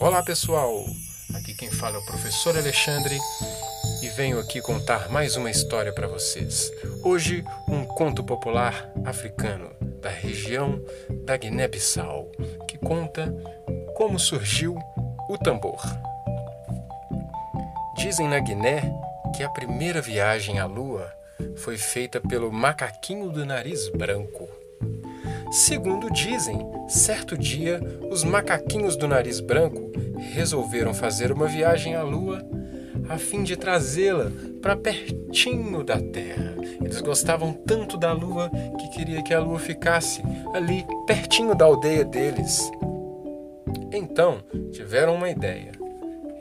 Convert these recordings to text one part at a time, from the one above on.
Olá pessoal, aqui quem fala é o professor Alexandre e venho aqui contar mais uma história para vocês. Hoje, um conto popular africano da região da Guiné-Bissau que conta como surgiu o tambor. Dizem na Guiné que a primeira viagem à Lua foi feita pelo macaquinho do nariz branco. Segundo dizem, certo dia os macaquinhos do nariz branco resolveram fazer uma viagem à Lua a fim de trazê-la para pertinho da Terra. Eles gostavam tanto da Lua que queria que a Lua ficasse ali pertinho da aldeia deles. Então tiveram uma ideia.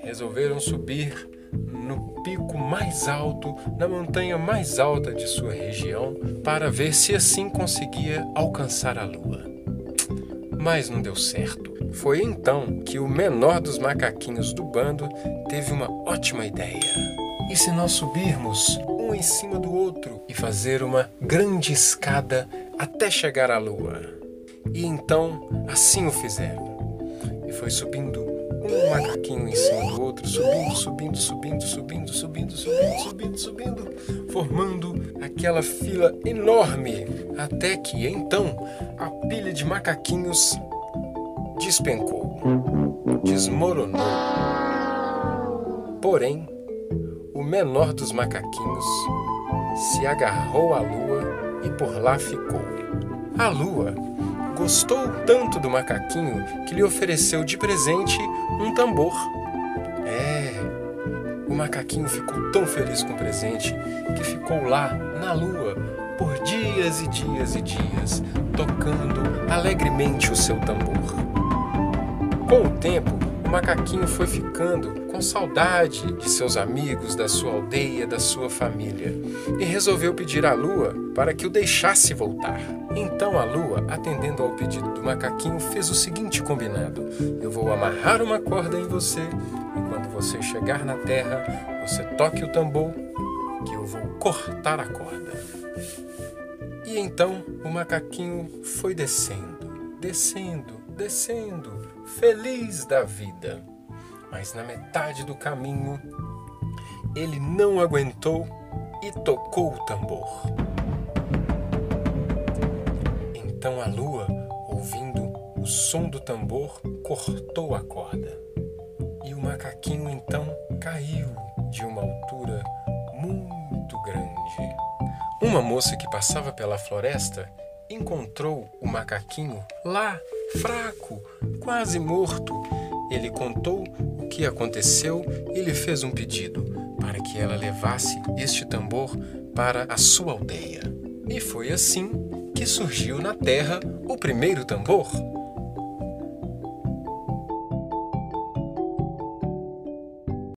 Resolveram subir no pico mais alto, na montanha mais alta de sua região, para ver se assim conseguia alcançar a lua. Mas não deu certo. Foi então que o menor dos macaquinhos do bando teve uma ótima ideia. E se nós subirmos um em cima do outro e fazer uma grande escada até chegar à lua? E então assim o fizeram. E foi subindo um macaquinho em cima do outro, subindo, subindo, subindo, subindo, subindo, subindo, subindo, subindo, formando aquela fila enorme, até que então a pilha de macaquinhos despencou, desmoronou. Porém, o menor dos macaquinhos se agarrou à lua e por lá ficou. A lua gostou tanto do macaquinho que lhe ofereceu de presente um tambor. É, o macaquinho ficou tão feliz com o presente que ficou lá na lua por dias e dias e dias, tocando alegremente o seu tambor. Com o tempo, o macaquinho foi ficando com saudade de seus amigos, da sua aldeia, da sua família, e resolveu pedir à lua para que o deixasse voltar. Então a lua, atendendo ao pedido do macaquinho, fez o seguinte combinado: Eu vou amarrar uma corda em você, e quando você chegar na terra, você toque o tambor, que eu vou cortar a corda. E então o macaquinho foi descendo, descendo, descendo, feliz da vida. Mas na metade do caminho, ele não aguentou e tocou o tambor. Então a lua, ouvindo o som do tambor, cortou a corda. E o macaquinho então caiu de uma altura muito grande. Uma moça que passava pela floresta encontrou o macaquinho lá, fraco, quase morto. Ele contou o que aconteceu e lhe fez um pedido para que ela levasse este tambor para a sua aldeia. E foi assim que surgiu na terra o primeiro tambor.